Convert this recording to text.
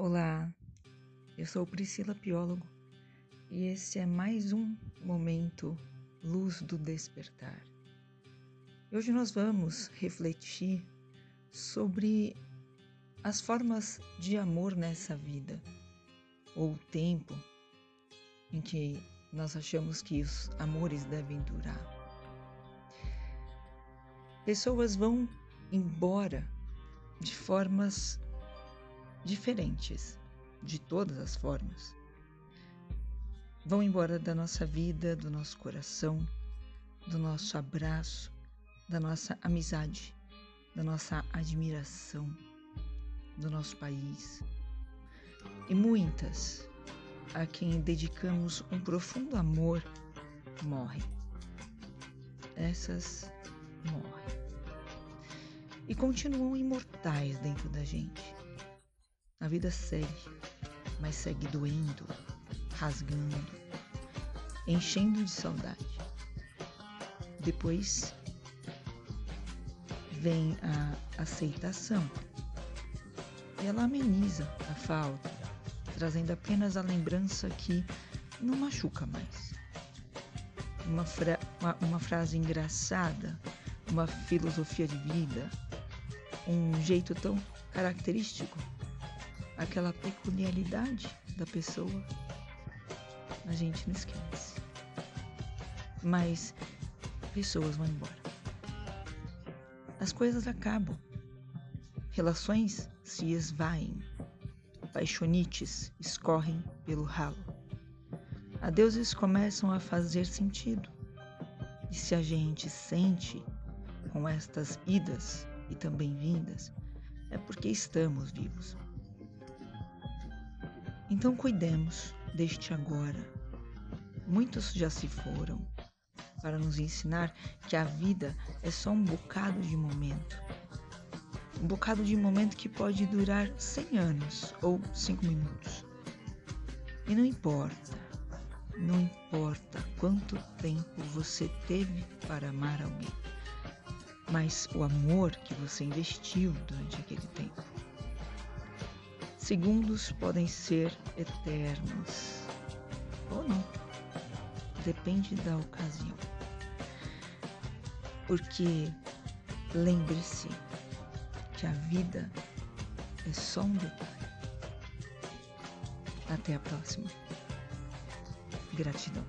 Olá, eu sou Priscila Piólogo e esse é mais um momento Luz do Despertar. Hoje nós vamos refletir sobre as formas de amor nessa vida, ou o tempo em que nós achamos que os amores devem durar. Pessoas vão embora de formas diferentes, de todas as formas. Vão embora da nossa vida, do nosso coração, do nosso abraço, da nossa amizade, da nossa admiração, do nosso país. E muitas a quem dedicamos um profundo amor morrem. Essas morrem. E continuam imortais dentro da gente. A vida segue, mas segue doendo, rasgando, enchendo de saudade. Depois vem a aceitação. Ela ameniza a falta, trazendo apenas a lembrança que não machuca mais. Uma, fra uma, uma frase engraçada, uma filosofia de vida, um jeito tão característico aquela peculiaridade da pessoa, a gente não esquece. Mas pessoas vão embora. As coisas acabam. Relações se esvaem. Paixonites escorrem pelo ralo. Adeuses começam a fazer sentido. E se a gente sente com estas idas e também vindas, é porque estamos vivos. Então cuidemos deste agora. Muitos já se foram para nos ensinar que a vida é só um bocado de momento. Um bocado de momento que pode durar 100 anos ou 5 minutos. E não importa, não importa quanto tempo você teve para amar alguém, mas o amor que você investiu durante aquele tempo. Segundos podem ser eternos ou não, depende da ocasião. Porque lembre-se que a vida é só um detalhe. Até a próxima. Gratidão.